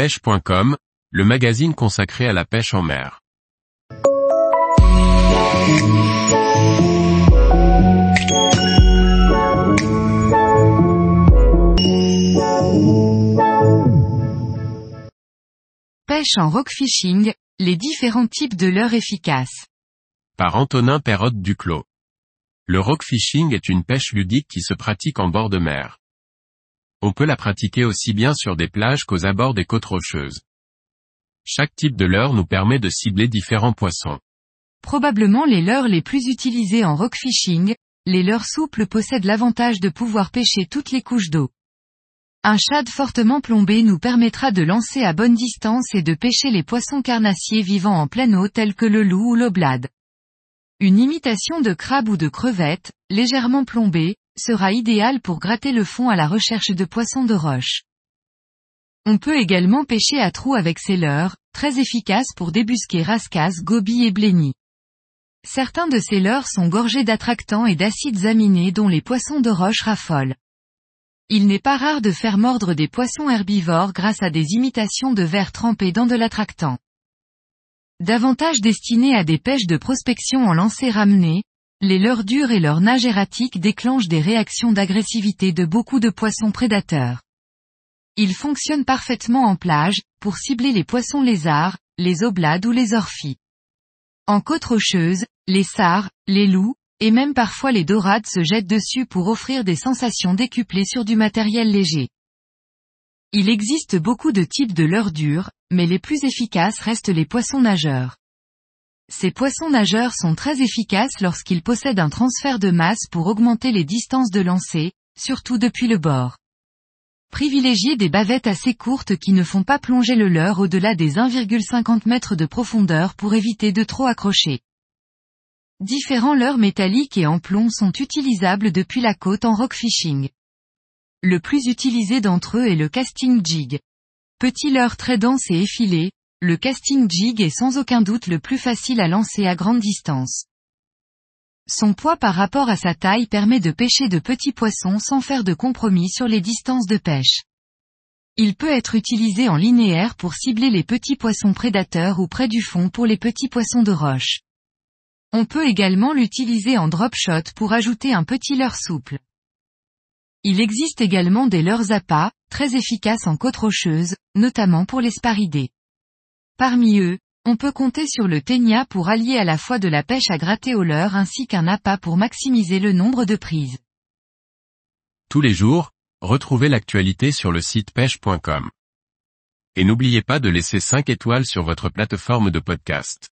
pêche.com, le magazine consacré à la pêche en mer. Pêche en rock fishing, les différents types de leurres efficaces. Par Antonin Perrotte Duclos. Le rock fishing est une pêche ludique qui se pratique en bord de mer. On peut la pratiquer aussi bien sur des plages qu'aux abords des côtes rocheuses. Chaque type de leurre nous permet de cibler différents poissons. Probablement les leurres les plus utilisés en rock fishing, les leurres souples possèdent l'avantage de pouvoir pêcher toutes les couches d'eau. Un shad fortement plombé nous permettra de lancer à bonne distance et de pêcher les poissons carnassiers vivant en pleine eau tels que le loup ou l'oblade. Une imitation de crabe ou de crevette, légèrement plombée, sera idéale pour gratter le fond à la recherche de poissons de roche. On peut également pêcher à trous avec ces leurres, très efficaces pour débusquer rascasses, gobies et blennies. Certains de ces leurres sont gorgés d'attractants et d'acides aminés dont les poissons de roche raffolent. Il n'est pas rare de faire mordre des poissons herbivores grâce à des imitations de vers trempés dans de l'attractant. Davantage destinés à des pêches de prospection en lancer ramené, les leurres dures et leurs nages erratiques déclenchent des réactions d'agressivité de beaucoup de poissons prédateurs. Ils fonctionnent parfaitement en plage, pour cibler les poissons lézards, les oblades ou les orphies. En côte rocheuse, les sars, les loups, et même parfois les dorades se jettent dessus pour offrir des sensations décuplées sur du matériel léger. Il existe beaucoup de types de leurres dures, mais les plus efficaces restent les poissons nageurs. Ces poissons nageurs sont très efficaces lorsqu'ils possèdent un transfert de masse pour augmenter les distances de lancer, surtout depuis le bord. Privilégiez des bavettes assez courtes qui ne font pas plonger le leurre au-delà des 1,50 mètres de profondeur pour éviter de trop accrocher. Différents leurres métalliques et en plomb sont utilisables depuis la côte en rock fishing. Le plus utilisé d'entre eux est le casting jig. Petit leurre très dense et effilé, le casting jig est sans aucun doute le plus facile à lancer à grande distance. Son poids par rapport à sa taille permet de pêcher de petits poissons sans faire de compromis sur les distances de pêche. Il peut être utilisé en linéaire pour cibler les petits poissons prédateurs ou près du fond pour les petits poissons de roche. On peut également l'utiliser en drop shot pour ajouter un petit leurre souple. Il existe également des leurres à très efficaces en côte rocheuse, notamment pour les sparidés. Parmi eux, on peut compter sur le ténia pour allier à la fois de la pêche à gratter au leurre ainsi qu'un appât pour maximiser le nombre de prises. Tous les jours, retrouvez l'actualité sur le site pêche.com. Et n'oubliez pas de laisser 5 étoiles sur votre plateforme de podcast.